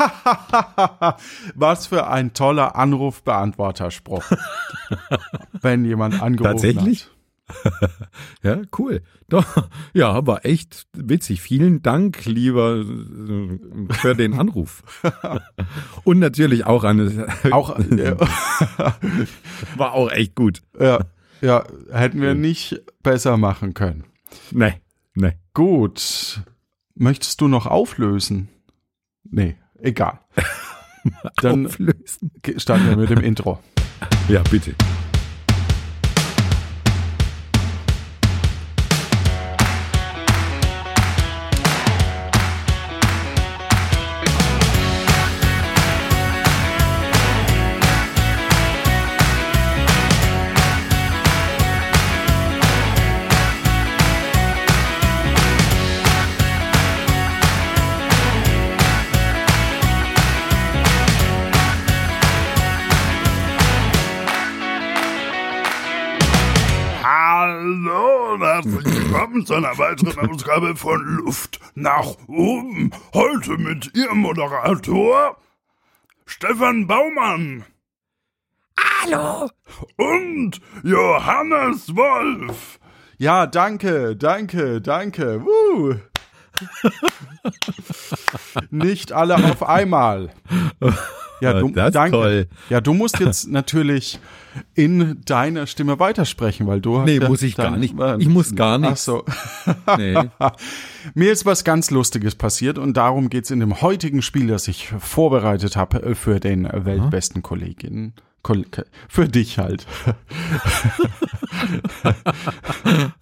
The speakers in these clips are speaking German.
Was für ein toller Anrufbeantworterspruch. Wenn jemand angerufen Tatsächlich? hat. ja, cool. Doch, ja, war echt witzig. Vielen Dank, lieber, für den Anruf. Und natürlich auch eine, Auch, äh, war auch echt gut. ja, ja, hätten wir nicht besser machen können. Nee, nee. Gut. Möchtest du noch auflösen? Nee, egal. Dann starten wir mit dem Intro. Ja, bitte. Herzlich willkommen zu einer weiteren Ausgabe von Luft nach oben. Heute mit Ihrem Moderator Stefan Baumann. Hallo. Und Johannes Wolf. Ja, danke, danke, danke. Woo. Nicht alle auf einmal. Ja, du, Das danke. toll. Ja, du musst jetzt natürlich in deiner Stimme weitersprechen, weil du hast Nee, muss ich gar dann- nicht. Ich muss gar Ach nichts. so. Nee. Mir ist was ganz Lustiges passiert und darum geht's in dem heutigen Spiel, das ich vorbereitet habe äh, für den weltbesten Kolleginnen. Kol für dich halt.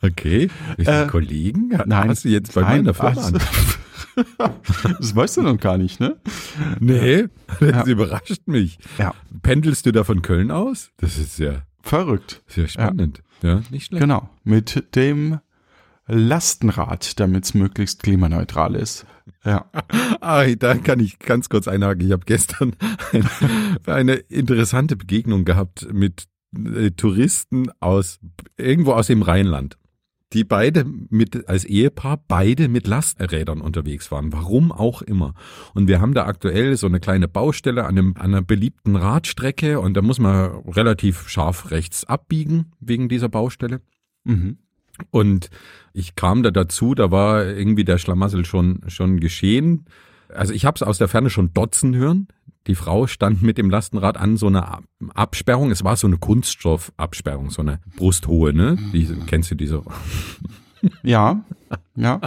Okay. Äh, Kollegen? nein. Hast du jetzt bei Nein, meiner Firma also- an? Das weißt du noch gar nicht, ne? Nee, das überrascht mich. Ja. Pendelst du da von Köln aus? Das ist ja Verrückt. sehr spannend. Ja, nicht schlecht. Genau. Mit dem Lastenrad, damit es möglichst klimaneutral ist. Ja. Ah, da kann ich ganz kurz einhaken. Ich habe gestern ein, eine interessante Begegnung gehabt mit äh, Touristen aus irgendwo aus dem Rheinland, die beide mit als Ehepaar beide mit Lasträdern unterwegs waren. Warum auch immer. Und wir haben da aktuell so eine kleine Baustelle an, einem, an einer beliebten Radstrecke und da muss man relativ scharf rechts abbiegen wegen dieser Baustelle. Mhm. Und ich kam da dazu, da war irgendwie der Schlamassel schon, schon geschehen. Also ich habe es aus der Ferne schon dotzen hören. Die Frau stand mit dem Lastenrad an so einer Ab- Absperrung. Es war so eine Kunststoffabsperrung, so eine brusthohe, ne? Diese, kennst du diese? Ja. Ja.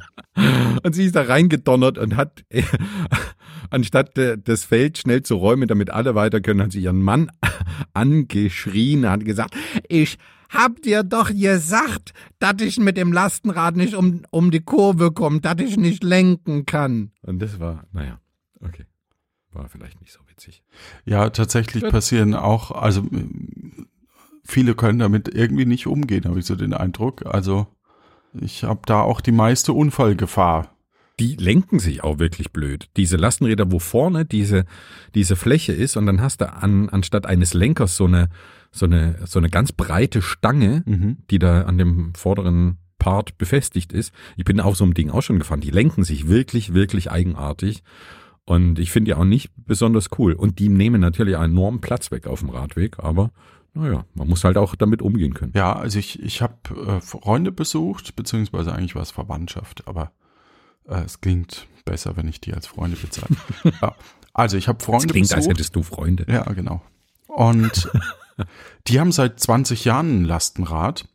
Und sie ist da reingedonnert und hat, anstatt äh, das Feld schnell zu räumen, damit alle weiter können, hat sie ihren Mann angeschrien, hat gesagt, ich hab dir doch gesagt, dass ich mit dem Lastenrad nicht um, um die Kurve komme, dass ich nicht lenken kann. Und das war, naja, okay. War vielleicht nicht so witzig. Ja, tatsächlich passieren auch, also viele können damit irgendwie nicht umgehen, habe ich so den Eindruck. Also ich habe da auch die meiste Unfallgefahr. Die lenken sich auch wirklich blöd. Diese Lastenräder, wo vorne diese, diese Fläche ist und dann hast du an, anstatt eines Lenkers so eine, so eine, so eine ganz breite Stange, Mhm. die da an dem vorderen Part befestigt ist. Ich bin auf so einem Ding auch schon gefahren. Die lenken sich wirklich, wirklich eigenartig. Und ich finde die auch nicht besonders cool. Und die nehmen natürlich einen enormen Platz weg auf dem Radweg, aber naja, man muss halt auch damit umgehen können. Ja, also ich, ich habe äh, Freunde besucht, beziehungsweise eigentlich war es Verwandtschaft, aber äh, es klingt besser, wenn ich die als Freunde bezeichne. ja. Also ich habe Das Freunde klingt, als besucht. hättest du Freunde. Ja, genau. Und die haben seit 20 Jahren ein Lastenrad.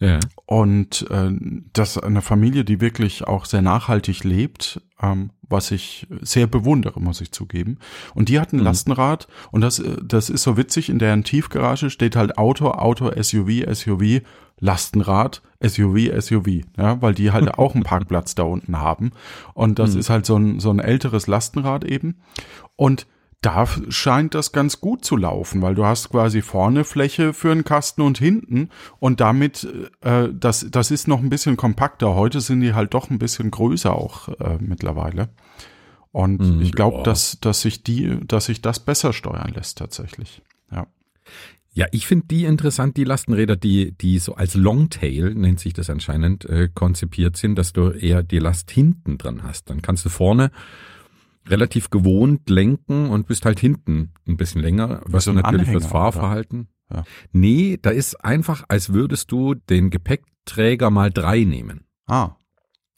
Ja. Und äh, das eine Familie, die wirklich auch sehr nachhaltig lebt, ähm, was ich sehr bewundere, muss ich zugeben. Und die hatten ein Mhm. Lastenrad und das, äh, das ist so witzig, in deren Tiefgarage steht halt Auto, Auto, SUV, SUV, Lastenrad, SUV, SUV, ja, weil die halt auch einen Parkplatz da unten haben. Und das Mhm. ist halt so ein, so ein älteres Lastenrad eben. Und da scheint das ganz gut zu laufen, weil du hast quasi vorne Fläche für einen Kasten und hinten und damit, äh, das, das ist noch ein bisschen kompakter. Heute sind die halt doch ein bisschen größer auch äh, mittlerweile. Und Hm, ich glaube, dass, dass sich die, dass sich das besser steuern lässt tatsächlich. Ja. Ja, ich finde die interessant, die Lastenräder, die, die so als Longtail, nennt sich das anscheinend, äh, konzipiert sind, dass du eher die Last hinten dran hast. Dann kannst du vorne relativ gewohnt lenken und bist halt hinten ein bisschen länger, was so natürlich Anhänger, das Fahrverhalten. Ja. Nee, da ist einfach, als würdest du den Gepäckträger mal drei nehmen. Ah,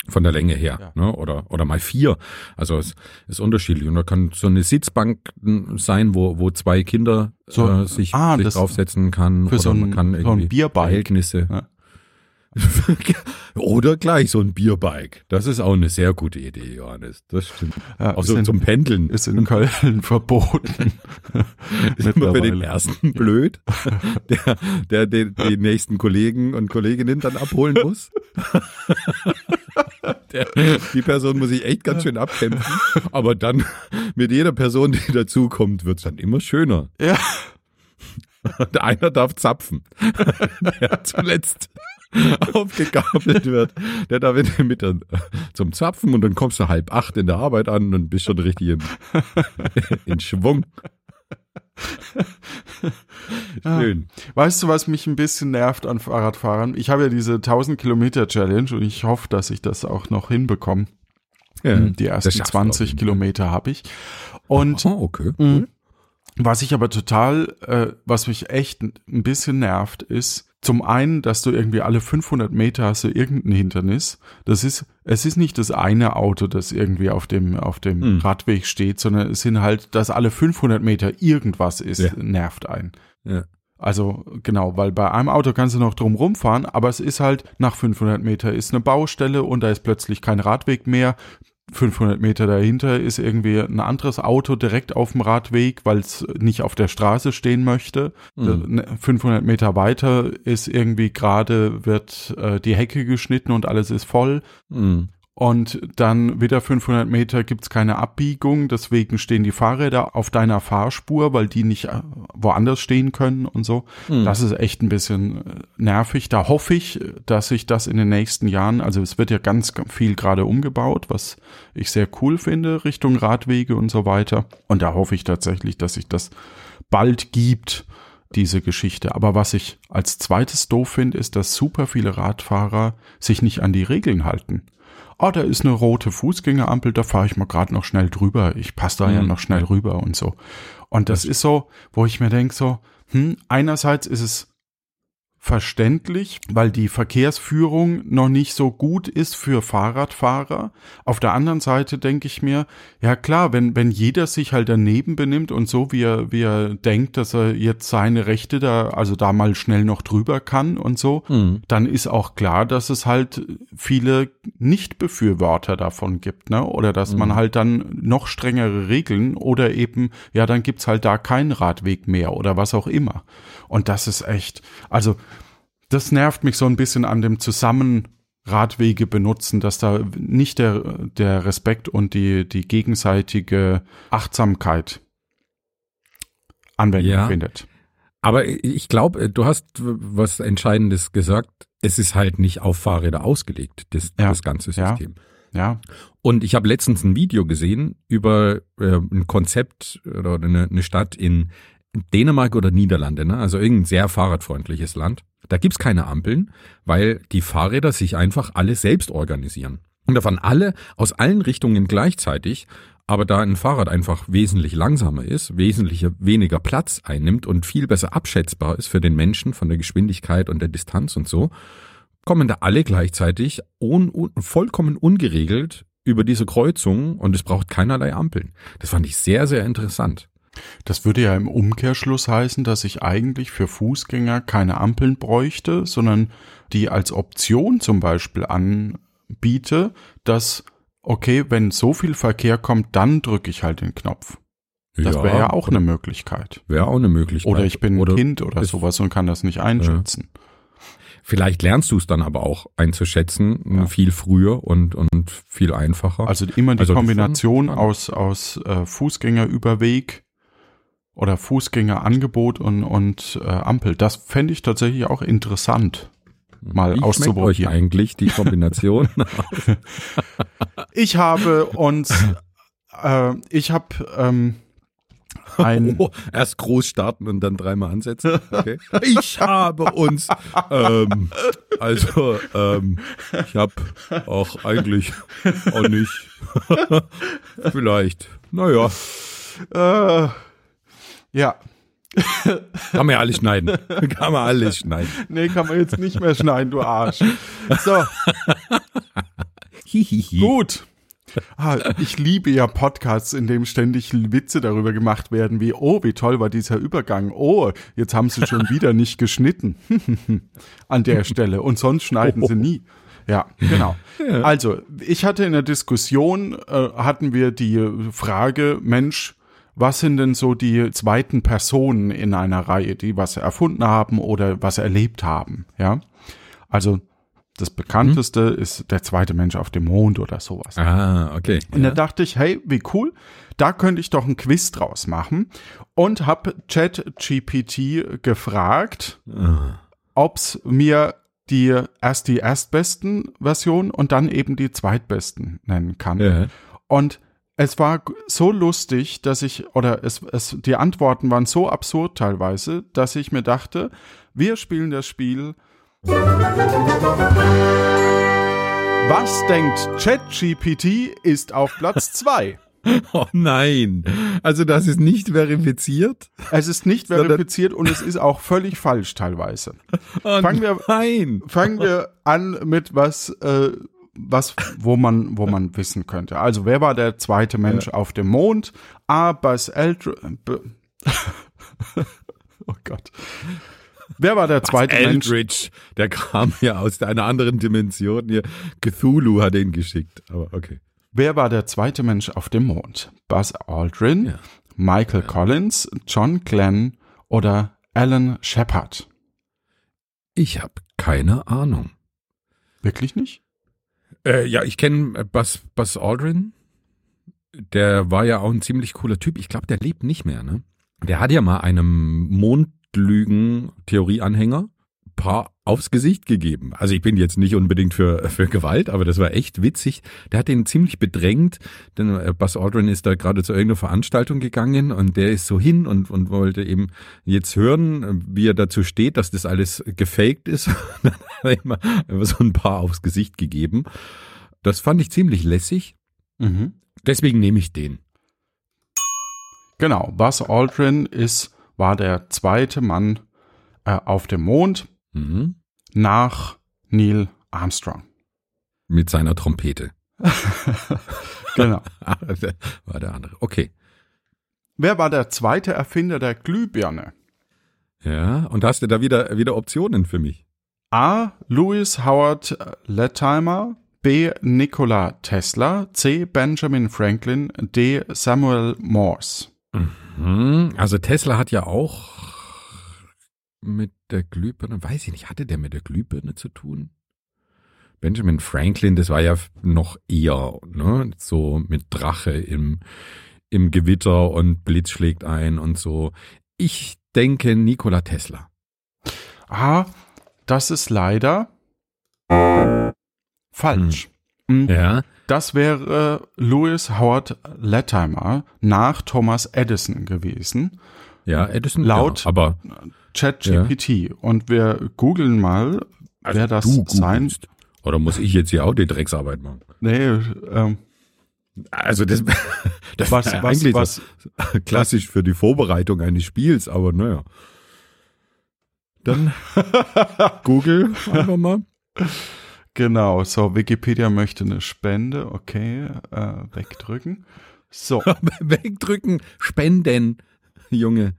Von der Länge her, Ja. ne? oder, oder mal vier. Also es ist unterschiedlich. Und da kann so eine Sitzbank sein, wo, wo zwei Kinder So, äh, sich, ah, sich draufsetzen kann. für oder so man ein- kann so ein irgendwie Bierbike. Verhältnisse. Ja. oder gleich so ein Bierbike. Das ist auch eine sehr gute Idee, Johannes. Das stimmt. ja, Auch so in, zum Pendeln. ist in Köln verboten. ist immer für den ersten blöd, der, der den, die nächsten Kollegen und Kolleginnen dann abholen muss. Der, die Person muss sich echt ganz schön abkämpfen, aber dann mit jeder Person, die dazukommt, wird's dann immer schöner. Ja. Und einer darf zapfen, der zuletzt aufgegabelt wird. Der darf in- mit der, zum Zapfen und dann kommst du halb acht in der Arbeit an und bist schon richtig in, in Schwung. Schön. Weißt du, was mich ein bisschen nervt an Fahrradfahrern? Ich habe ja diese 1000 Kilometer Challenge und ich hoffe, dass ich das auch noch hinbekomme. Ja, Die ersten schaffst du auf 20 jeden Kilometer habe ich. Und Oh, okay. Mhm. Was ich aber total, äh, was mich echt ein bisschen nervt, ist zum einen, dass du irgendwie alle 500 Meter hast du irgendein Hindernis. Das ist, es ist nicht das eine Auto, das irgendwie auf dem, auf dem Mhm. Radweg steht, sondern es sind halt, dass alle 500 Meter irgendwas ist, Ja. nervt ein. Ja. Also genau, weil bei einem Auto kannst du noch drum rumfahren, aber es ist halt nach 500 Meter ist eine Baustelle und da ist plötzlich kein Radweg mehr. 500 Meter dahinter ist irgendwie ein anderes Auto direkt auf dem Radweg, weil es nicht auf der Straße stehen möchte. Mhm. Da- 500 Meter weiter ist irgendwie gerade wird äh, die Hecke geschnitten und alles ist voll. Mhm. Und dann wieder 500 Meter gibt's keine Abbiegung, deswegen stehen die Fahrräder auf deiner Fahrspur, weil die nicht äh, woanders stehen können und so. Mhm. Das ist echt ein bisschen äh, nervig. Da hoffe ich, dass sich das in den nächsten Jahren, also es wird ja ganz ganz viel gerade umgebaut, was ich sehr cool finde, Richtung Radwege und so weiter. Und da hoffe ich tatsächlich, dass sich das bald gibt, diese Geschichte. Aber was ich als zweites doof finde, ist, dass super viele Radfahrer sich nicht an die Regeln halten. Oh, da ist eine rote Fußgängerampel, da fahre ich mal gerade noch schnell drüber. Ich passe da ja Mhm. noch schnell rüber und so. Und das ist so, wo ich mir denke so, hm, einerseits ist es verständlich, weil die Verkehrsführung noch nicht so gut ist für Fahrradfahrer. Auf der anderen Seite denke ich mir, ja klar, wenn, wenn jeder sich halt daneben benimmt und so wie er, wie er denkt, dass er jetzt seine Rechte da, also da mal schnell noch drüber kann und so, Mhm. dann ist auch klar, dass es halt viele Nicht-Befürworter davon gibt, ne? Oder dass man halt dann noch strengere Regeln oder eben, ja, dann gibt's halt da keinen Radweg mehr oder was auch immer. Und das ist echt, also das nervt mich so ein bisschen an dem Zusammen Radwege benutzen, dass da nicht der, der Respekt und die, die gegenseitige Achtsamkeit Anwendung Ja. findet. Aber ich glaube, du hast was Entscheidendes gesagt. Es ist halt nicht auf Fahrräder ausgelegt, das, Ja. das ganze Ja. System. Ja, Und ich habe letztens ein Video gesehen über äh, ein Konzept oder eine, eine Stadt in Dänemark oder Niederlande, ne? also irgendein sehr fahrradfreundliches Land. Da gibt's keine Ampeln, weil die Fahrräder sich einfach alle selbst organisieren. Und da fahren alle aus allen Richtungen gleichzeitig, aber da ein Fahrrad einfach wesentlich langsamer ist, wesentlich weniger Platz einnimmt und viel besser abschätzbar ist für den Menschen von der Geschwindigkeit und der Distanz und so, kommen da alle gleichzeitig un, un, vollkommen ungeregelt über diese Kreuzung und es braucht keinerlei Ampeln. Das fand ich sehr, sehr interessant. Das würde ja im Umkehrschluss heißen, dass ich eigentlich für Fußgänger keine Ampeln bräuchte, sondern die als Option zum Beispiel anbiete, dass, okay, wenn so viel Verkehr kommt, dann drücke ich halt den Knopf. Das wäre ja auch eine Möglichkeit. Wäre auch eine Möglichkeit. Oder ich bin ein Kind oder sowas und kann das nicht einschätzen. Vielleicht lernst du es dann aber auch einzuschätzen, Ja. viel früher und, und viel einfacher. Also immer die Also Kombination aus, aus äh, Fußgängerüberweg oder Fußgängerangebot und, und äh, Ampel. Das fände ich tatsächlich auch interessant, mal Wie schmeckt euch auszuprobieren. eigentlich die Kombination? Ich habe uns, äh, ich habe ähm, Ein, Oh, erst groß starten und dann dreimal ansetzen. Okay. Ich habe uns, ähm, also, ähm, ich habe auch eigentlich auch nicht, vielleicht, naja, äh, ja, kann man ja alles schneiden. Kann man alles schneiden. nee, kann man jetzt nicht mehr schneiden, du Arsch. So, gut. Ah, ich liebe ja Podcasts, in dem ständig Witze darüber gemacht werden, wie, oh, wie toll war dieser Übergang. Oh, jetzt haben sie schon wieder nicht geschnitten. An der Stelle. Und sonst schneiden sie nie. Ja, genau. Also, ich hatte in der Diskussion, äh, hatten wir die Frage, Mensch, was sind denn so die zweiten Personen in einer Reihe, die was erfunden haben oder was erlebt haben? Ja, also das bekannteste ist der zweite Mensch auf dem Mond oder sowas. Ah, okay. Und da dachte ich, hey, wie cool, da könnte ich doch ein Quiz draus machen und habe ChatGPT gefragt, ob's mir die erst die erstbesten Version und dann eben die zweitbesten nennen kann. Ja. Und es war so lustig, dass ich, oder es, es, die Antworten waren so absurd teilweise, dass ich mir dachte, wir spielen das Spiel. Was denkt ChatGPT ist auf Platz zwei? Oh nein. Also das ist nicht verifiziert. Es ist nicht verifiziert und es ist auch völlig falsch teilweise. Oh Fangen wir- nein. Fangen wir an mit was, äh, was, wo man, wo man wissen könnte. Also, wer war der zweite Mensch auf dem Mond? A. Buzz Aldrin. B- oh Gott. Wer war der zweite Mensch? Eldridge, der kam ja aus einer anderen Dimension hier. Cthulhu hat ihn geschickt. Aber okay. Wer war der zweite Mensch auf dem Mond? Buzz Aldrin, Ja. Michael Collins, John Glenn oder Alan Shepard? Ich habe keine Ahnung. Wirklich nicht? Äh, ja, ich kenne Buzz, Buzz Aldrin. Der war ja auch ein ziemlich cooler Typ. Ich glaube, der lebt nicht mehr, ne? Der hat ja mal einem Mondlügen-Theorie-Anhänger paar aufs Gesicht gegeben. Also ich bin jetzt nicht unbedingt für, für Gewalt, aber das war echt witzig. Der hat den ziemlich bedrängt, denn äh, Buzz Aldrin ist da gerade zu irgendeiner Veranstaltung gegangen und der ist so hin und, und wollte eben jetzt hören, wie er dazu steht, dass das alles gefaked ist. Dann hat er immer, immer so ein paar aufs Gesicht gegeben. Das fand ich ziemlich lässig. Mhm. Deswegen nehme ich den. Genau, Buzz Aldrin ist, war der zweite Mann äh, auf dem Mond Mhm. nach Neil Armstrong. Mit seiner Trompete. Genau. War der andere. Okay. Wer war der zweite Erfinder der Glühbirne? Ja, und hast du da wieder, wieder Optionen für mich? A. Louis Howard Latimer, B. Nikola Tesla, C. Benjamin Franklin, D. Samuel Morse. Hm, also Tesla hat ja auch mit der Glühbirne, weiß ich nicht, hatte der mit der Glühbirne zu tun? Benjamin Franklin, das war ja noch eher, ne, so mit Drache im, im Gewitter und Blitz schlägt ein und so. Ich denke Nikola Tesla. A. Das ist leider falsch. Mm, Ja. Das wäre Louis Howard Latimer nach Thomas Edison gewesen. Ja, Edison. Laut- ja, aber ChatGPT. Und wir googeln mal, wer das du sein. Oder muss ich jetzt hier auch die Drecksarbeit machen? Nee, ähm, Also das, das was, war was, eigentlich was, so klassisch für die Vorbereitung eines Spiels, aber naja. Dann Google einfach mal. genau, so, Wikipedia möchte eine Spende, okay, äh, wegdrücken. So, Wegdrücken, spenden, Junge.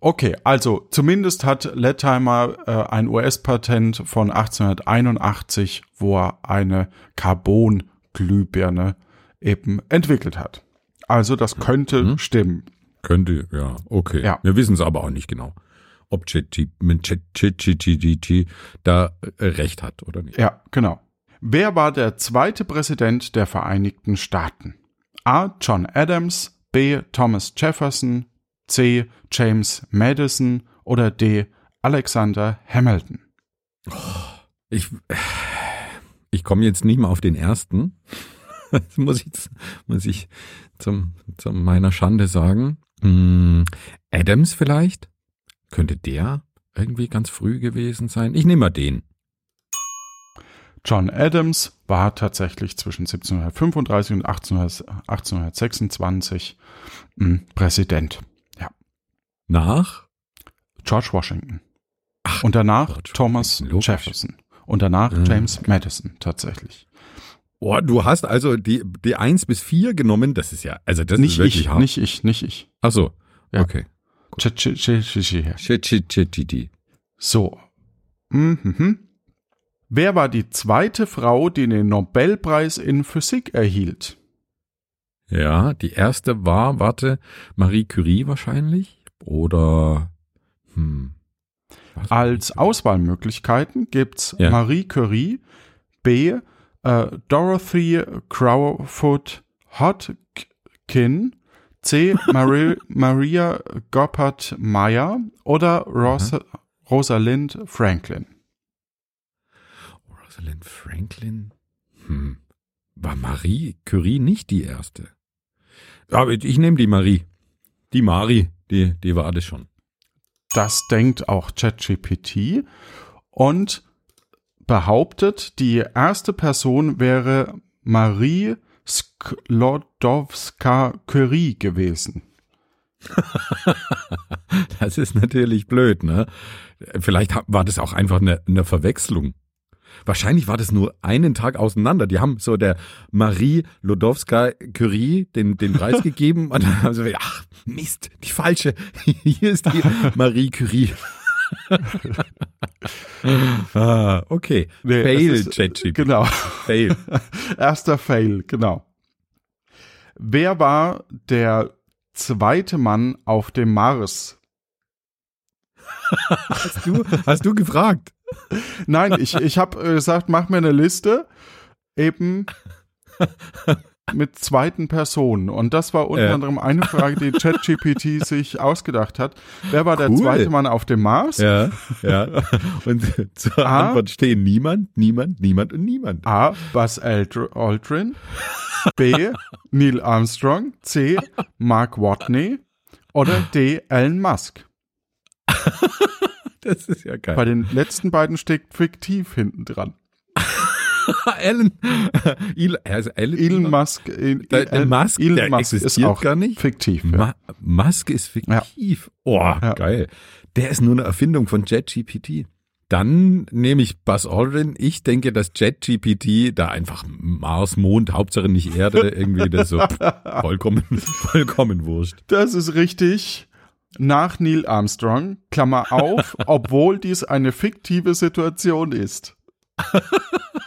Okay, also zumindest hat Latimer äh, ein US-Patent von 1881, wo er eine Carbon-Glühbirne eben entwickelt hat. Also das könnte Mhm. stimmen. Könnte, ja, okay. Ja. Wir wissen es aber auch nicht genau, ob ChatGPT da äh, recht hat oder nicht. Ja, genau. Wer war der zweite Präsident der Vereinigten Staaten? A. John Adams, B. Thomas Jefferson, C. James Madison oder D. Alexander Hamilton? Ich, ich komme jetzt nicht mal auf den ersten. Das muss ich, muss ich zum, zu meiner Schande sagen. Hm, Adams vielleicht? Könnte der irgendwie ganz früh gewesen sein? Ich nehme mal den. John Adams war tatsächlich zwischen 1735 und 1800, 1826 mh, Präsident. Nach? George Washington. und danach George Thomas Washington. Jefferson. Und danach Ah, James Madison tatsächlich. Oh, du hast also die, die eins bis vier genommen. Das ist ja, also das nicht ist wirklich ich, hart. nicht ich, nicht ich. Ach so. Ja. Okay. So. Mhm. Wer war die zweite Frau, die den Nobelpreis in Physik erhielt? Ja, die erste war, warte, Marie Curie wahrscheinlich? Oder, hm. Als Auswahlmöglichkeiten gibt's Ja. Marie Curie, B. Äh, Dorothy Crowfoot Hodgkin, C. Marie, Maria Goppert Meyer oder Rosa, Rosalind Franklin. Rosalind Franklin? Hm. War Marie Curie nicht die erste? Aber ich nehme die Marie. Die Mari, die, die war das schon. Das denkt auch ChatGPT und behauptet, die erste Person wäre Marie Sklodowska-Curie gewesen. Das ist natürlich blöd, ne? Vielleicht war das auch einfach eine, eine Verwechslung. Wahrscheinlich war das nur einen Tag auseinander. Die haben so der Marie Lodowska Curie den, den Preis gegeben und dann haben sie gesagt, ach Mist, die falsche. Hier ist die Marie Curie. ah, okay. Nee, Fail, ist- ChatGPT. Genau. Fail. Erster Fail, genau. Wer war der zweite Mann auf dem Mars? Hast du, hast du gefragt? Nein, ich, ich habe gesagt, mach mir eine Liste eben mit zweiten Personen. Und das war unter Ja. anderem eine Frage, die ChatGPT sich ausgedacht hat. Wer war der Cool. zweite Mann auf dem Mars? Ja, ja. Und zur Ah. Antwort stehen niemand, niemand, niemand und niemand. A. Buzz Aldr- Aldrin. B. Neil Armstrong. C. Mark Watney. Oder D. Elon Musk. Das ist ja geil. Bei den letzten beiden steckt fiktiv hinten dran. Alan, El, also Alan, Elon Musk, El, der, der El- Musk, Elon der Musk ist existiert auch gar nicht. fiktiv. Ja. Ma Musk ist fiktiv. Oh, Ja. geil. Der ist nur eine Erfindung von JetGPT. Dann nehme ich Buzz Aldrin. Ich denke, dass JetGPT da einfach Mars, Mond, Hauptsache nicht Erde, irgendwie das so vollkommen, vollkommen wurscht. Das ist richtig. Nach Neil Armstrong, Klammer auf, obwohl dies eine fiktive Situation ist.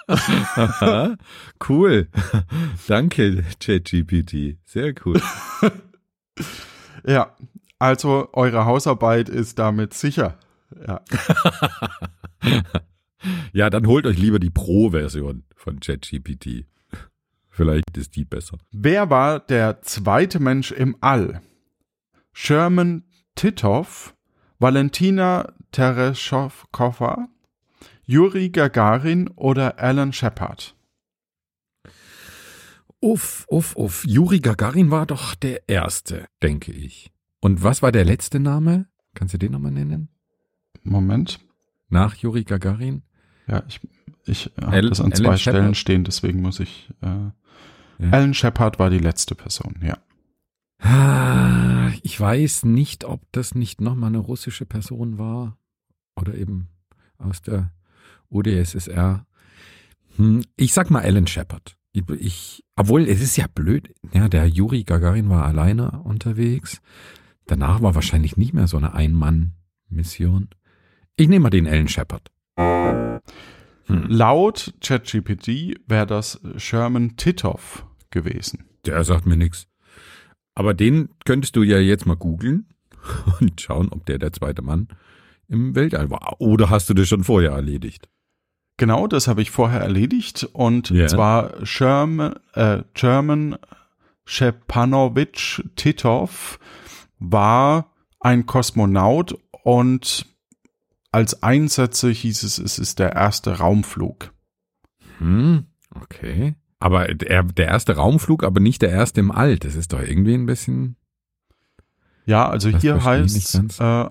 Aha, cool. Danke, JetGPT. Sehr cool. Ja, also eure Hausarbeit ist damit sicher. Ja. Ja, dann holt euch lieber die Pro-Version von ChatGPT. Vielleicht ist die besser. Wer war der zweite Mensch im All? Sherman Titov, Valentina Tereshkova, Juri Gagarin oder Alan Shepard? Uff, uff, uff. Juri Gagarin war doch der Erste, denke ich. Und was war der letzte Name? Kannst du den nochmal nennen? Moment. Nach Juri Gagarin? Ja, ich, ich habe das an Alan zwei Shepard? Stellen stehen, deswegen muss ich. Äh, Alan Shepard war die letzte Person, ja. Ah, Ich weiß nicht, ob das nicht nochmal eine russische Person war. Oder eben aus der UdSSR. Hm, ich sag mal Alan Shepard. Ich, ich, obwohl, es ist ja blöd. Ja, der Juri Gagarin war alleine unterwegs. Danach war wahrscheinlich nicht mehr so eine Ein-Mann-Mission. Ich nehme mal den Alan Shepard. Hm. Laut ChatGPT wäre das Sherman Titov gewesen. Der sagt mir nichts. Aber den könntest du ja jetzt mal googeln und schauen, ob der der zweite Mann im Weltall war. Oder hast du das schon vorher erledigt? Genau, das habe ich vorher erledigt und Ja. zwar Sherman, äh, German Shepanovich Titov war ein Kosmonaut und als Einsätze hieß es, es ist der erste Raumflug. Hm, okay. Aber der, der erste Raumflug, aber nicht der erste im All. Das ist doch irgendwie ein bisschen. Ja, also hier heißt äh,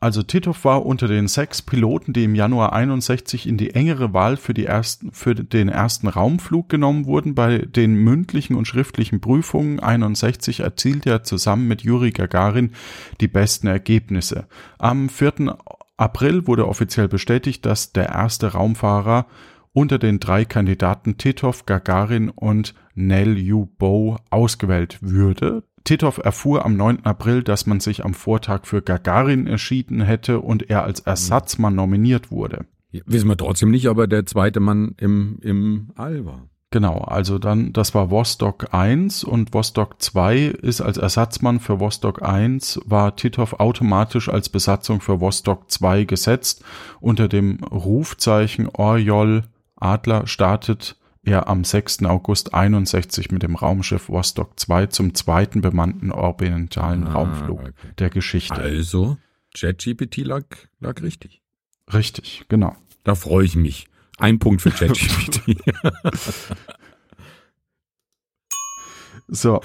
also Titov war unter den sechs Piloten, die im Januar 61 in die engere Wahl für, die ersten, für den ersten Raumflug genommen wurden. Bei den mündlichen und schriftlichen Prüfungen 61 erzielte er zusammen mit Juri Gagarin die besten Ergebnisse. Am 4. April wurde offiziell bestätigt, dass der erste Raumfahrer unter den drei Kandidaten Titov, Gagarin und Nell Yu Bo ausgewählt würde. Titov erfuhr am 9. April, dass man sich am Vortag für Gagarin erschieden hätte und er als Ersatzmann nominiert wurde. Wissen wir trotzdem nicht, ob er der zweite Mann im, im All war. Genau, also dann, das war Vostok 1 und Vostok 2 ist als Ersatzmann für Vostok 1, war Titov automatisch als Besatzung für Vostok 2 gesetzt. Unter dem Rufzeichen Orjol Adler startet er am 6. August 61 mit dem Raumschiff Vostok 2 zum zweiten bemannten orbitalen Ah, Raumflug okay. der Geschichte. Also, ChatGPT lag, lag richtig. Richtig, genau. Da freue ich mich. Ein Punkt für ChatGPT. So,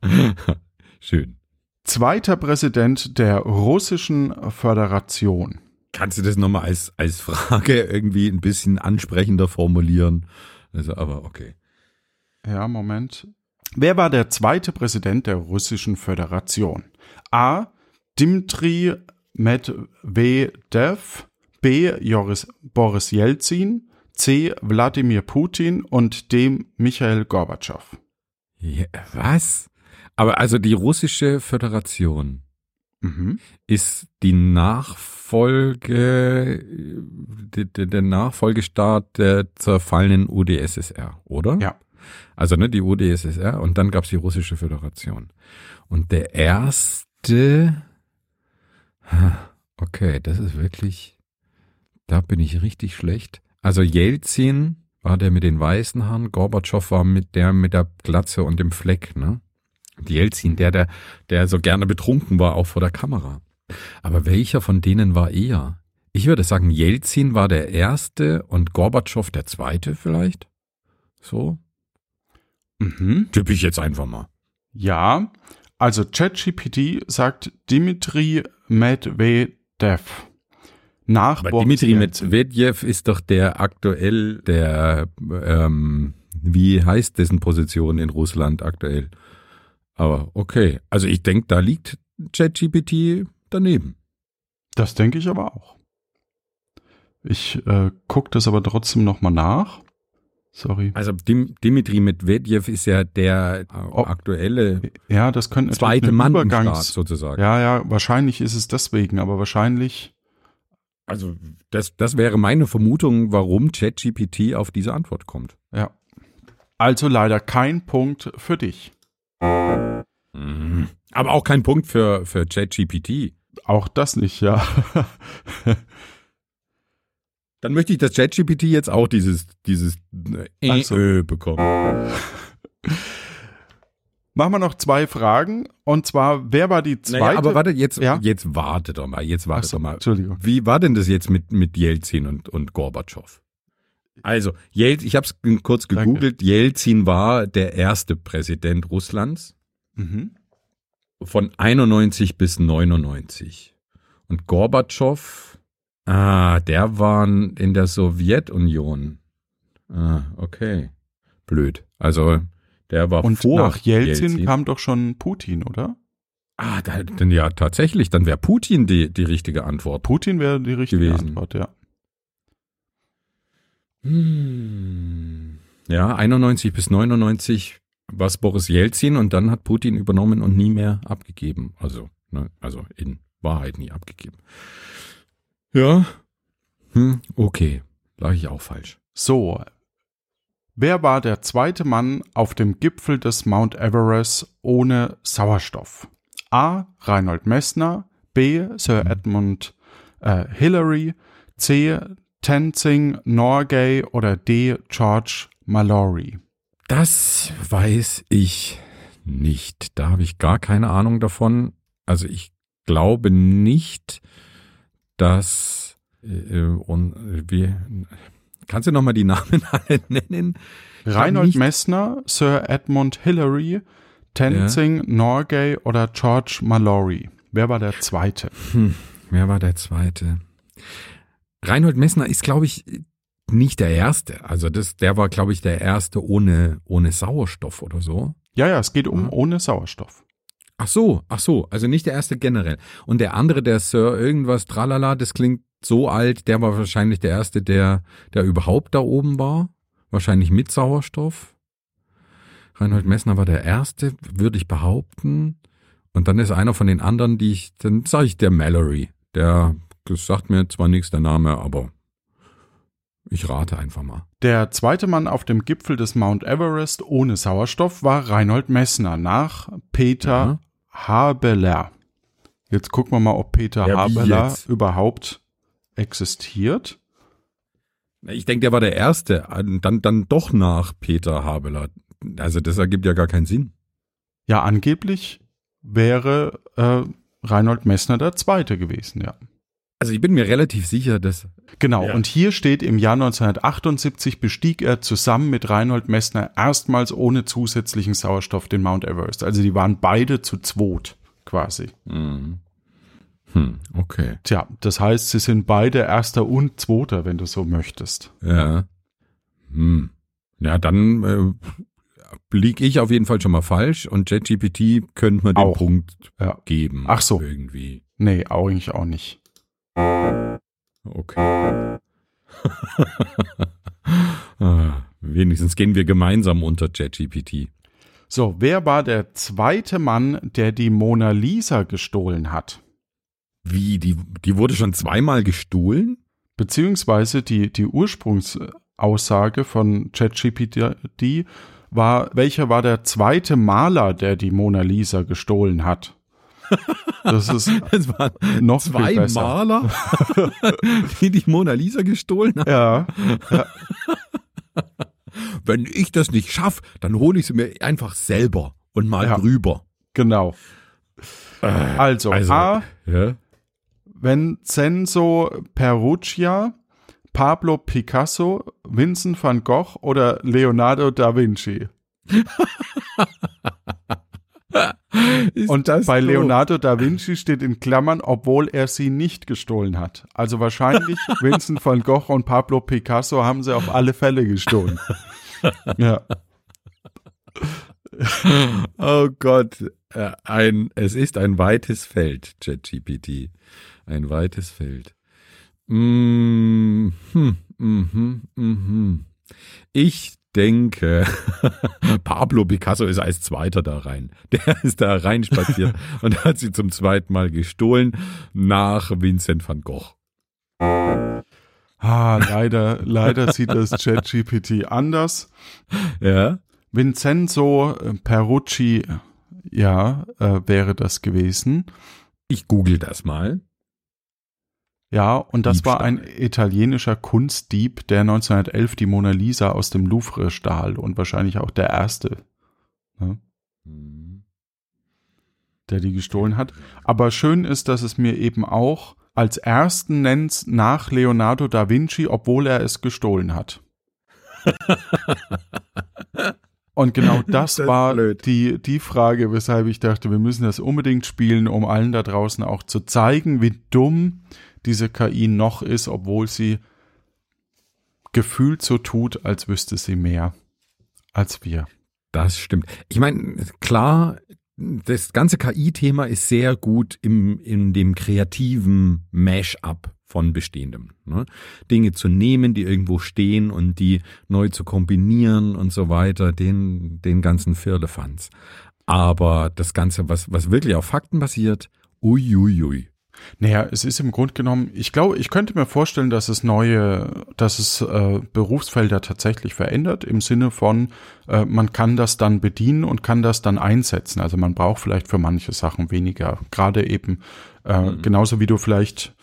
Schön. zweiter Präsident der russischen Föderation. Kannst du das nochmal als, als Frage irgendwie ein bisschen ansprechender formulieren? Also, aber okay. Ja, Moment. Wer war der zweite Präsident der Russischen Föderation? A. Dmitri Medvedev, B. Joris, Boris Jelzin, C. Wladimir Putin und D. Michael Gorbatschow. Ja, was? Aber also die russische Föderation Mhm. ist die Nachfolge, der, Nachfolgestaat der zerfallenen UdSSR, oder? Ja. Also ne, die UdSSR und dann gab's die russische Föderation. Und der erste, okay, das ist wirklich, da bin ich richtig schlecht. Also Jelzin war der mit den weißen Haaren, Gorbatschow war mit der mit der Glatze und dem Fleck, ne? Jelzin, der, der, der so gerne betrunken war, auch vor der Kamera. Aber welcher von denen war eher? Ich würde sagen, Jelzin war der erste und Gorbatschow der zweite vielleicht. So? Mhm. Tippe ich jetzt einfach mal. Ja, also ChatGPT sagt Dmitri Medvedev. Nach Aber Boris Dimitri Jelzin. Medvedev ist doch der aktuell der, ähm, wie heißt dessen Position in Russland aktuell? Aber okay, also ich denke, da liegt ChatGPT daneben. Das denke ich aber auch. Ich äh, gucke das aber trotzdem nochmal nach. Sorry. Also Dim Dimitri Medvedev ist ja der äh, Oh. aktuelle Ja, das könnte zweite Mann im Übergangs- sozusagen. Ja, ja, wahrscheinlich ist es deswegen, aber wahrscheinlich. Also das, das wäre meine Vermutung, warum ChatGPT auf diese Antwort kommt. Ja. Also leider kein Punkt für dich. Mhm. Aber auch kein Punkt für, für ChatGPT. Auch das nicht, ja. Dann möchte ich, dass ChatGPT jetzt auch dieses, dieses äh, so. äh, bekommt. Machen wir noch zwei Fragen. Und zwar, wer war die zweite? Naja, aber warte, jetzt, Ja? jetzt warte doch mal, jetzt warte so, doch mal. Entschuldigung. Wie war denn das jetzt mit, mit Jelzin und, und Gorbatschow? Also, Jel, ich habe es kurz Danke. gegoogelt. Jelzin war der erste Präsident Russlands Mhm. von 91 bis 99. Und Gorbatschow, ah, der war in der Sowjetunion. Ah, okay. Blöd. Also, der war Und vor nach Jelzin, kam doch schon Putin, oder? Ah, da, dann ja, tatsächlich, dann wäre Putin die, die richtige Antwort. Putin wäre die richtige Gewesen. Antwort, ja. Hm. Ja, 91 bis 99 war es Boris Jelzin und dann hat Putin übernommen und nie mehr abgegeben. Also, ne, also in Wahrheit nie abgegeben. Ja. Hm, okay. Lag ich auch falsch. So. Wer war der zweite Mann auf dem Gipfel des Mount Everest ohne Sauerstoff? A. Reinhold Messner, B. Sir Edmund äh, Hillary, C. Tenzing Norgay oder D. George Mallory. Das weiß ich nicht. Da habe ich gar keine Ahnung davon. Also ich glaube nicht, dass äh, und, wie, Kannst du noch mal die Namen alle nennen? Reinhold Messner, Sir Edmund Hillary, Tenzing Norgay oder George Mallory. Wer war der zweite? Wer war der zweite? Reinhold Messner ist, glaube ich, nicht der erste. Also das, der war, glaube ich, der erste ohne, ohne Sauerstoff oder so. Ja, ja, es geht um ohne Sauerstoff. Ach so, ach so, also nicht der erste generell. Und der andere, der Sir irgendwas, tralala, das klingt so alt, der war wahrscheinlich der erste, der, der überhaupt da oben war. Wahrscheinlich mit Sauerstoff. Reinhold Messner war der erste, würde ich behaupten. Und dann ist einer von den anderen, die ich, dann sage ich der Mallory. Der, das sagt mir zwar nichts, der Name, aber ich rate einfach mal. Der zweite Mann auf dem Gipfel des Mount Everest ohne Sauerstoff war Reinhold Messner nach Peter Habeler. Jetzt gucken wir mal, ob Peter Ja, Habeler überhaupt existiert. Ich denke, der war der Erste, dann, dann doch nach Peter Habeler. Also das ergibt ja gar keinen Sinn. Ja, angeblich wäre äh, Reinhold Messner der Zweite gewesen, ja. Also ich bin mir relativ sicher, dass Genau, Ja. und hier steht, im Jahr 1978 bestieg er zusammen mit Reinhold Messner erstmals ohne zusätzlichen Sauerstoff den Mount Everest. Also die waren beide zu zweit quasi. Hm. Hm, okay. Tja, das heißt, sie sind beide Erster und Zweiter, wenn du so möchtest. Ja. Hm. Ja, dann äh, lieg ich auf jeden Fall schon mal falsch und JetGPT könnte mir den Auch. Punkt Ja. geben. Ach so. Irgendwie. Nee, auch eigentlich auch nicht. Okay. ah, wenigstens gehen wir gemeinsam unter JetGPT. So, wer war der zweite Mann, der die Mona Lisa gestohlen hat? Wie, die, die wurde schon zweimal gestohlen? Beziehungsweise die, die Ursprungsaussage von ChatGPT war, welcher war der zweite Maler, der die Mona Lisa gestohlen hat? Das ist Es waren noch zwei. Maler, die die Mona Lisa gestohlen haben. Ja, Wenn ich das nicht schaffe, dann hole ich sie mir einfach selber und mal Ja. drüber. genau. Also, Also, A, ja. Vincenzo Perugia, Pablo Picasso, Vincent van Gogh oder Leonardo da Vinci? Und das bei so? Leonardo da Vinci steht in Klammern, obwohl er sie nicht gestohlen hat. Also wahrscheinlich Vincent van Gogh und Pablo Picasso haben sie auf alle Fälle gestohlen. ja. Oh Gott, äh, ein, es ist ein weites Feld, ChatGPT. Ein weites Feld. Mm, hm, mhm, mhm. Ich denke, Pablo Picasso ist als Zweiter da rein. Der ist da reinspaziert und hat sie zum zweiten Mal gestohlen nach Vincent van Gogh. Ah, leider, leider sieht das ChatGPT anders. Ja, Vincenzo Perucci, ja, äh, wäre das gewesen. ich google das mal. Ja, und das war Diebstahl. ein italienischer Kunstdieb, der 1911 die Mona Lisa aus dem Louvre stahl und wahrscheinlich auch der erste, ne, Hm. der die gestohlen hat. Aber schön ist, dass es mir eben auch als ersten nennt nach Leonardo da Vinci, obwohl er es gestohlen hat. Und genau das, Das war blöd. die, die Frage, weshalb ich dachte, wir müssen das unbedingt spielen, um allen da draußen auch zu zeigen, wie dumm diese KI noch ist, obwohl sie gefühlt so tut, als wüsste sie mehr als wir. Das stimmt. Ich meine, klar, das ganze KI-Thema ist sehr gut im, in dem kreativen Mash-up von Bestehendem. Ne? Dinge zu nehmen, die irgendwo stehen und die neu zu kombinieren und so weiter, den, den ganzen Firlefanz. Aber das Ganze, was, was wirklich auf Fakten basiert, uiuiui. Naja, es ist im Grunde genommen, ich glaube, ich könnte mir vorstellen, dass es neue, dass es äh, Berufsfelder tatsächlich verändert, im Sinne von, äh, man kann das dann bedienen und kann das dann einsetzen. Also man braucht vielleicht für manche Sachen weniger, gerade eben, äh, genauso wie du vielleicht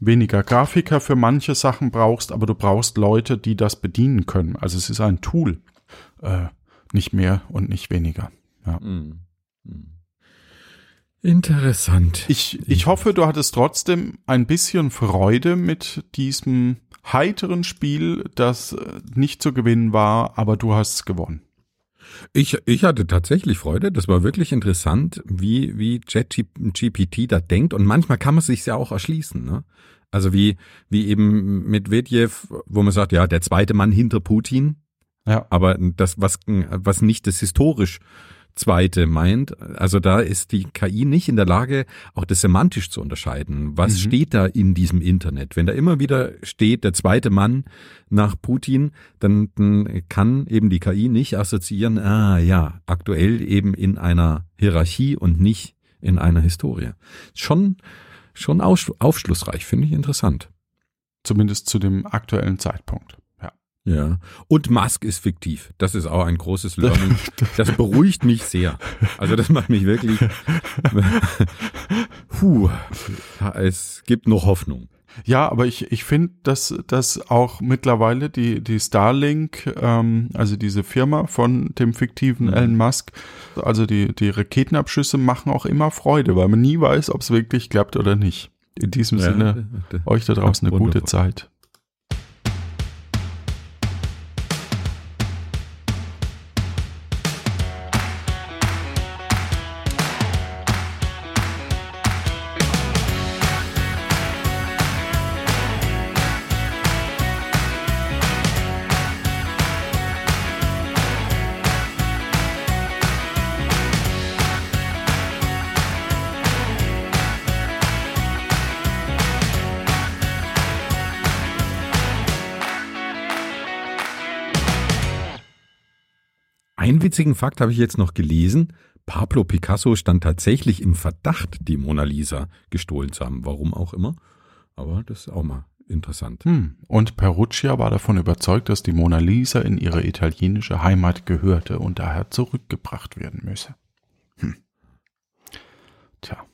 weniger Grafiker für manche Sachen brauchst, aber du brauchst Leute, die das bedienen können. Also es ist ein Tool, äh, nicht mehr und nicht weniger. Ja. Hm. Hm. Interessant. Ich, ich hoffe, du hattest trotzdem ein bisschen Freude mit diesem heiteren Spiel, das äh, nicht zu gewinnen war, aber du hast es gewonnen. Ich, ich hatte tatsächlich Freude. Das war wirklich interessant, wie, wie ChatGPT da denkt. Und manchmal kann man sich ja auch erschließen. Ne? Also wie, wie eben mit Medvedev, wo man sagt, ja, der zweite Mann hinter Putin. Ja. Aber das, was, was nicht das historisch zweite meint. Also da ist die KI nicht in der Lage, auch das semantisch zu unterscheiden. Was mhm. steht da in diesem Internet? Wenn da immer wieder steht, der zweite Mann nach Putin, dann, dann kann eben die KI nicht assoziieren, ah ja, aktuell eben in einer Hierarchie und nicht in einer Historie. Schon, schon aufschlussreich, finde ich interessant. Zumindest zu dem aktuellen Zeitpunkt. Ja. Und Musk ist fiktiv. Das ist auch ein großes Learning. Das beruhigt mich sehr. Also das macht mich wirklich. Puh. Es gibt noch Hoffnung. Ja, aber ich, ich finde, dass, dass auch mittlerweile die, die Starlink, ähm, also diese Firma von dem fiktiven mhm. Elon Musk, also die, die Raketenabschüsse machen auch immer Freude, weil man nie weiß, ob es wirklich klappt oder nicht. In diesem ja, Sinne, euch da draußen eine gute Zeit. Witzigen Fakt habe ich jetzt noch gelesen. Pablo Picasso stand tatsächlich im Verdacht, die Mona Lisa gestohlen zu haben. Warum auch immer. Aber das ist auch mal interessant. Hm. Und Perugia war davon überzeugt, dass die Mona Lisa in ihre italienische Heimat gehörte und daher zurückgebracht werden müsse. Hm. Tja.